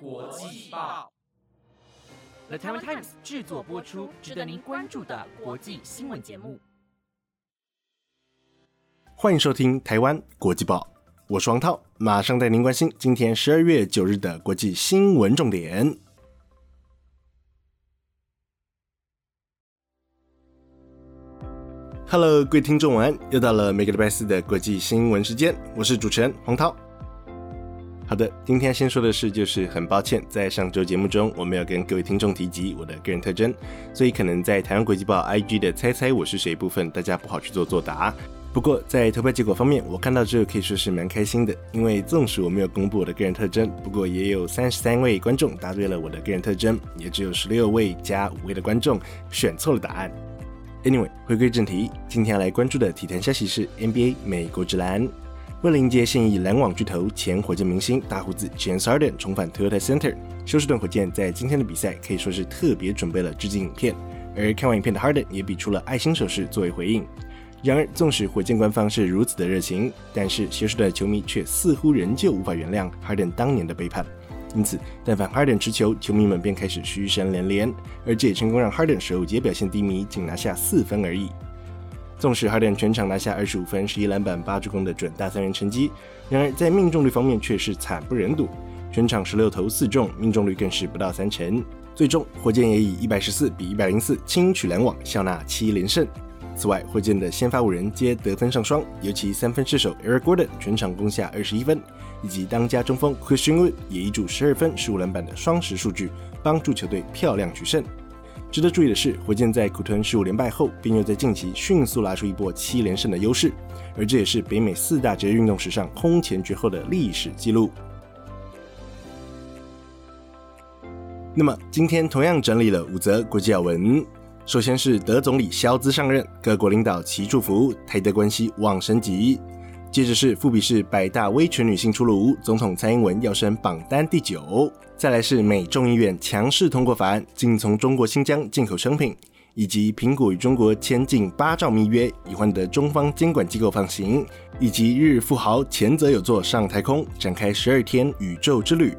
国际报，The Taiwan Times 制作播出，值得您关注的国际新闻节目。欢迎收听台湾国际报，我是王涛，马上带您关心今天十二月九日的国际新闻重点。Hello，各位听众晚安，又到了每个礼拜四的国际新闻时间，我是主持人黄涛。好的，今天先说的是，就是很抱歉，在上周节目中，我没有跟各位听众提及我的个人特征，所以可能在台湾国际报 IG 的猜猜我是谁部分，大家不好去做作答。不过在投票结果方面，我看到之后可以说是蛮开心的，因为纵使我没有公布我的个人特征，不过也有三十三位观众答对了我的个人特征，也只有十六位加五位的观众选错了答案。Anyway，回归正题，今天要来关注的体坛消息是 NBA 美国之篮。为了迎接现役篮网巨头、前火箭明星大胡子 James Harden 重返 Toyota Center，休斯顿火箭在今天的比赛可以说是特别准备了致敬影片。而看完影片的 Harden 也比出了爱心手势作为回应。然而，纵使火箭官方是如此的热情，但是休斯顿的球迷却似乎仍旧无法原谅 Harden 当年的背叛。因此，但凡 Harden 持球，球迷们便开始嘘声连连，而这也成功让 Harden 首节表现低迷，仅拿下四分而已。纵使 Harden 全场拿下二十五分、十一篮板、八助攻的准大三元成绩，然而在命中率方面却是惨不忍睹，全场十六投四中，命中率更是不到三成。最终，火箭也以一百十四比一百零四轻取篮网，笑纳七连胜。此外，火箭的先发五人皆得分上双，尤其三分射手 Eric Gordon 全场攻下二十一分，以及当家中锋 Christian Wood 也一注十二分、十五篮板的双十数据，帮助球队漂亮取胜。值得注意的是，火箭在苦吞十五连败后，并又在近期迅速拉出一波七连胜的优势，而这也是北美四大职业运动史上空前绝后的历史记录。那么，今天同样整理了五则国际要闻。首先是德总理肖兹上任，各国领导齐祝福，台德关系望升级。接着是富比士百大威权女性出炉，总统蔡英文要升榜单第九。再来是美众议院强势通过法案，禁从中国新疆进口商品，以及苹果与中国签订八兆密约，以换得中方监管机构放行，以及日富豪前泽有作上太空展开十二天宇宙之旅。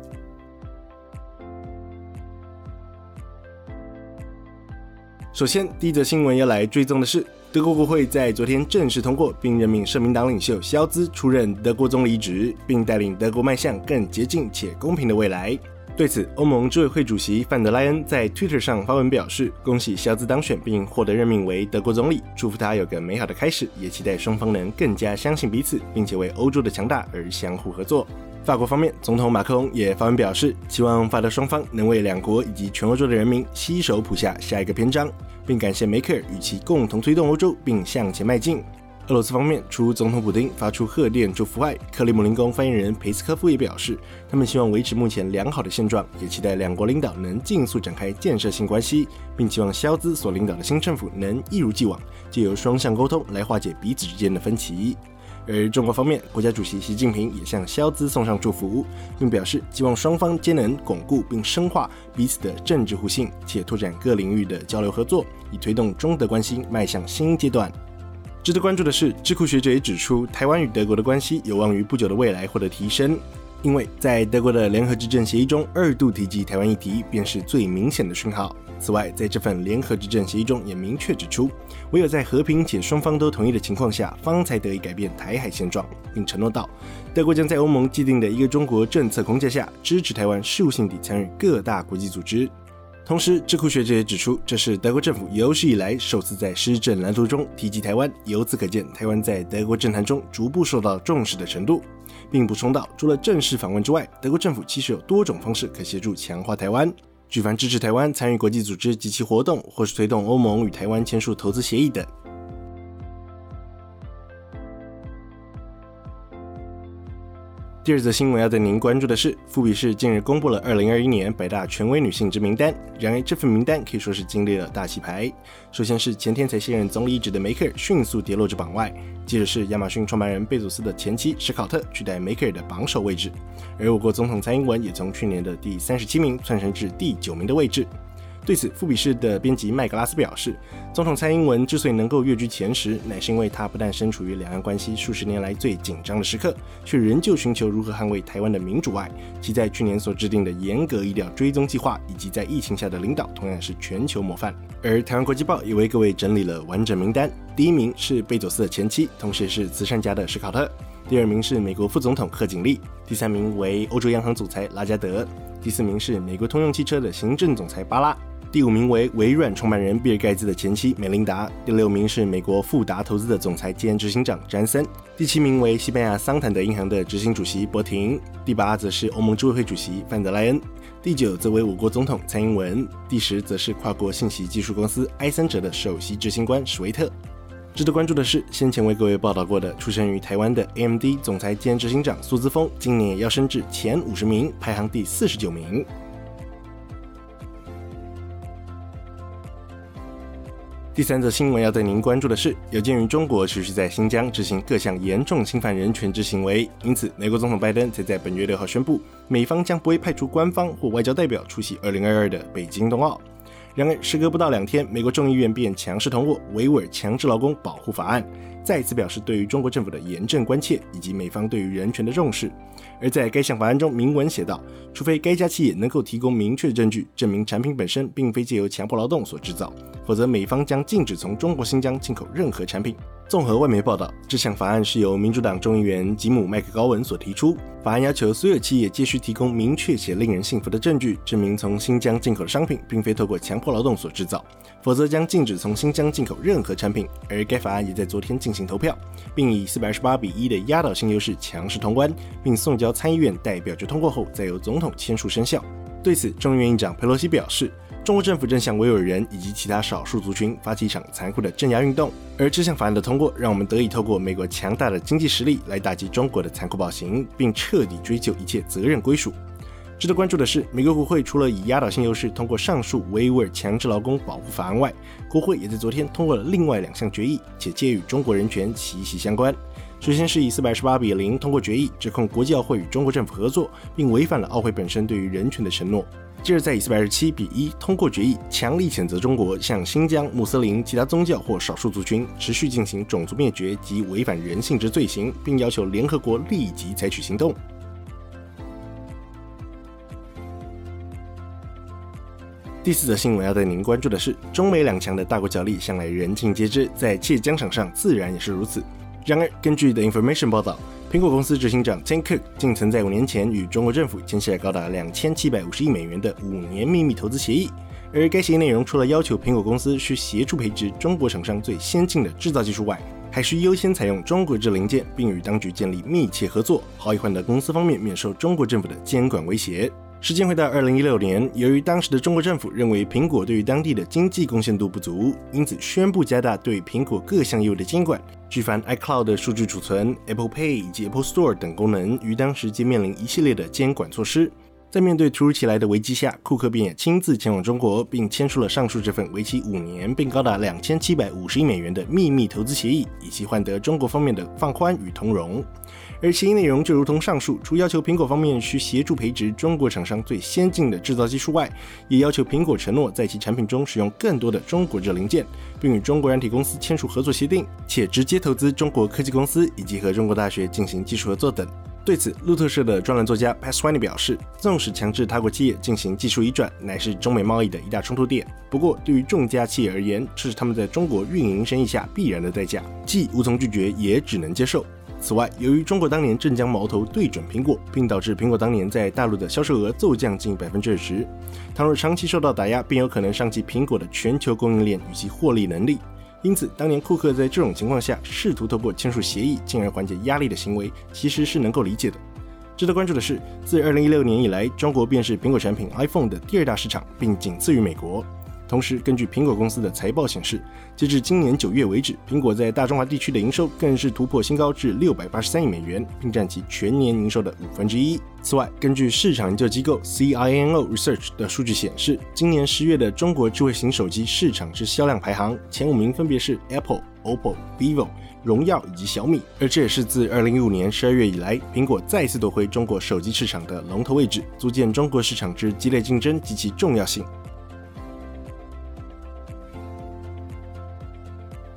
首先，第一则新闻要来追踪的是。德国国会在昨天正式通过，并任命社民党领袖肖兹出任德国总理职，并带领德国迈向更洁净且公平的未来。对此，欧盟执委会主席范德莱恩在 Twitter 上发文表示，恭喜肖兹当选并获得任命为德国总理，祝福他有个美好的开始，也期待双方能更加相信彼此，并且为欧洲的强大而相互合作。法国方面，总统马克龙也发文表示，希望法德双方能为两国以及全欧洲的人民携手谱下下一个篇章。并感谢梅克尔与其共同推动欧洲，并向前迈进。俄罗斯方面，除总统普京发出贺电祝福外，克里姆林宫发言人佩斯科夫也表示，他们希望维持目前良好的现状，也期待两国领导能尽速展开建设性关系，并期望肖兹所领导的新政府能一如既往，借由双向沟通来化解彼此之间的分歧。而中国方面，国家主席习近平也向肖兹送上祝福，并表示希望双方皆能巩固并深化彼此的政治互信，且拓展各领域的交流合作，以推动中德关系迈向新阶段。值得关注的是，智库学者也指出，台湾与德国的关系有望于不久的未来获得提升。因为在德国的联合执政协议中，二度提及台湾议题，便是最明显的讯号。此外，在这份联合执政协议中，也明确指出，唯有在和平且双方都同意的情况下，方才得以改变台海现状，并承诺道，德国将在欧盟既定的一个中国政策框架下，支持台湾事务性地参与各大国际组织。同时，智库学者也指出，这是德国政府有史以来首次在施政蓝图中提及台湾。由此可见，台湾在德国政坛中逐步受到重视的程度，并补充道，除了正式访问之外，德国政府其实有多种方式可协助强化台湾，举凡支持台湾参与国际组织及其活动，或是推动欧盟与台湾签署投资协议等。第二则新闻要带您关注的是，富比士近日公布了2021年百大权威女性之名单。然而，这份名单可以说是经历了大洗牌。首先是前天才卸任总理一职的梅克尔迅速跌落至榜外，接着是亚马逊创办人贝佐斯的前妻史考特取代梅克尔的榜首位置，而我国总统蔡英文也从去年的第三十七名窜升至第九名的位置。对此，富比士的编辑麦格拉斯表示，总统蔡英文之所以能够跃居前十，乃是因为他不但身处于两岸关系数十年来最紧张的时刻，却仍旧寻求如何捍卫台湾的民主外，其在去年所制定的严格医疗追踪计划，以及在疫情下的领导，同样是全球模范。而台湾国际报也为各位整理了完整名单，第一名是贝佐斯的前妻，同时也是慈善家的史考特；第二名是美国副总统贺锦丽；第三名为欧洲央行总裁拉加德；第四名是美国通用汽车的行政总裁巴拉。第五名为微软创办人比尔盖茨的前妻梅琳达，第六名是美国富达投资的总裁兼执行长詹森，第七名为西班牙桑坦德银行的执行主席博廷，第八则是欧盟执委会主席范德莱恩，第九则为我国总统蔡英文，第十则是跨国信息技术公司埃森哲的首席执行官史维特。值得关注的是，先前为各位报道过的出生于台湾的 AMD 总裁兼执行长苏姿峰，今年要升至前五十名，排行第四十九名。第三则新闻要带您关注的是，有鉴于中国持续在新疆执行各项严重侵犯人权之行为，因此美国总统拜登才在本月六号宣布，美方将不会派出官方或外交代表出席二零二二的北京冬奥。然而，时隔不到两天，美国众议院便强势通过维吾尔强制劳工保护法案，再次表示对于中国政府的严正关切以及美方对于人权的重视。而在该项法案中明文写道，除非该家企业能够提供明确的证据，证明产品本身并非借由强迫劳动所制造，否则美方将禁止从中国新疆进口任何产品。综合外媒报道，这项法案是由民主党众议员吉姆·麦克高文所提出。法案要求所有企业皆需提供明确且令人信服的证据，证明从新疆进口的商品并非透过强迫劳动所制造，否则将禁止从新疆进口任何产品。而该法案也在昨天进行投票，并以四百二十八比一的压倒性优势强势通关，并送交参议院代表决通过后，再由总统签署生效。对此，众议院议长佩洛西表示。中国政府正向维吾尔人以及其他少数族群发起一场残酷的镇压运动，而这项法案的通过，让我们得以透过美国强大的经济实力来打击中国的残酷暴行，并彻底追究一切责任归属。值得关注的是，美国国会除了以压倒性优势通过上述维吾尔强制劳工保护法案外，国会也在昨天通过了另外两项决议，且皆与中国人权息息相关。首先是以四百十八比零通过决议，指控国际奥会与中国政府合作，并违反了奥会本身对于人权的承诺。接着，在以四百二十七比一通过决议，强力谴责中国向新疆穆斯林、其他宗教或少数族群持续进行种族灭绝及违反人性之罪行，并要求联合国立即采取行动。第四则新闻要带您关注的是，中美两强的大国角力向来人尽皆知，在切疆场上自然也是如此。然而，根据 The Information 报道。苹果公司执行长 Tim Cook 竟曾在五年前与中国政府签下高达两千七百五十亿美元的五年秘密投资协议，而该协议内容除了要求苹果公司需协助培植中国厂商最先进的制造技术外，还需优先采用中国制零件，并与当局建立密切合作，好以换得公司方面免受中国政府的监管威胁。时间回到二零一六年，由于当时的中国政府认为苹果对于当地的经济贡献度不足，因此宣布加大对苹果各项业务的监管。巨凡 iCloud 的数据储存、Apple Pay 以及 Apple Store 等功能，于当时皆面临一系列的监管措施。在面对突如其来的危机下，库克便也亲自前往中国，并签署了上述这份为期五年并高达两千七百五十亿美元的秘密投资协议，以期换得中国方面的放宽与通融。而协议内容就如同上述，除要求苹果方面需协助培植中国厂商最先进的制造技术外，也要求苹果承诺在其产品中使用更多的中国制零件，并与中国软体公司签署合作协定，且直接投资中国科技公司以及和中国大学进行技术合作等。对此，路透社的专栏作家 p a s w a n y 表示，纵使强制他国企业进行技术移转，乃是中美贸易的一大冲突点。不过，对于众家企业而言，这是他们在中国运营生意下必然的代价，既无从拒绝，也只能接受。此外，由于中国当年正将矛头对准苹果，并导致苹果当年在大陆的销售额骤降近百分之二十，倘若长期受到打压，便有可能伤及苹果的全球供应链与其获利能力。因此，当年库克在这种情况下试图透过签署协议进而缓解压力的行为，其实是能够理解的。值得关注的是，自2016年以来，中国便是苹果产品 iPhone 的第二大市场，并仅次于美国。同时，根据苹果公司的财报显示，截至今年九月为止，苹果在大中华地区的营收更是突破新高至六百八十三亿美元，并占其全年营收的五分之一。此外，根据市场研究机构 CINO Research 的数据显示，今年十月的中国智慧型手机市场之销量排行前五名分别是 Apple、OPPO、Vivo、荣耀以及小米，而这也是自二零一五年十二月以来，苹果再次夺回中国手机市场的龙头位置，足见中国市场之激烈竞争及其重要性。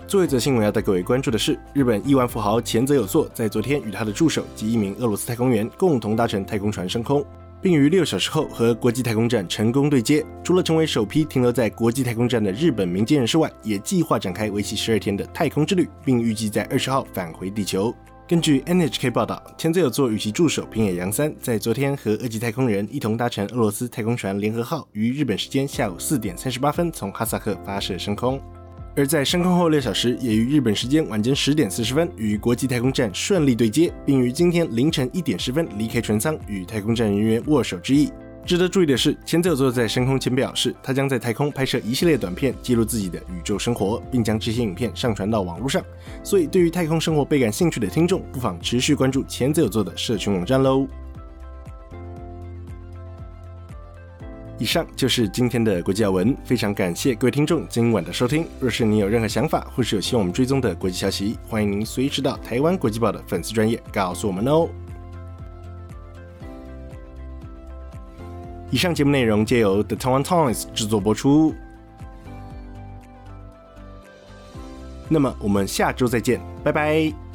最后一则新闻要带各位关注的是，日本亿万富豪前泽有作在昨天与他的助手及一名俄罗斯太空员共同搭乘太空船升空，并于六小时后和国际太空站成功对接。除了成为首批停留在国际太空站的日本民间人士外，也计划展开为期十二天的太空之旅，并预计在二十号返回地球。根据 NHK 报道，前泽有作与其助手平野洋三在昨天和二级太空人一同搭乘俄罗斯太空船联合号，于日本时间下午四点三十八分从哈萨克发射升空。而在升空后六小时，也于日本时间晚间十点四十分与国际太空站顺利对接，并于今天凌晨一点十分离开船舱，与太空站人员握手致意。值得注意的是，前泽有作在升空前表示，他将在太空拍摄一系列短片，记录自己的宇宙生活，并将这些影片上传到网络上。所以，对于太空生活倍感兴趣的听众，不妨持续关注前泽有作的社群网站喽。以上就是今天的国际要闻，非常感谢各位听众今晚的收听。若是你有任何想法，或是有希望我们追踪的国际消息，欢迎您随时到台湾国际报的粉丝专业告诉我们哦。以上节目内容皆由 The Taiwan Times 制作播出。那么我们下周再见，拜拜。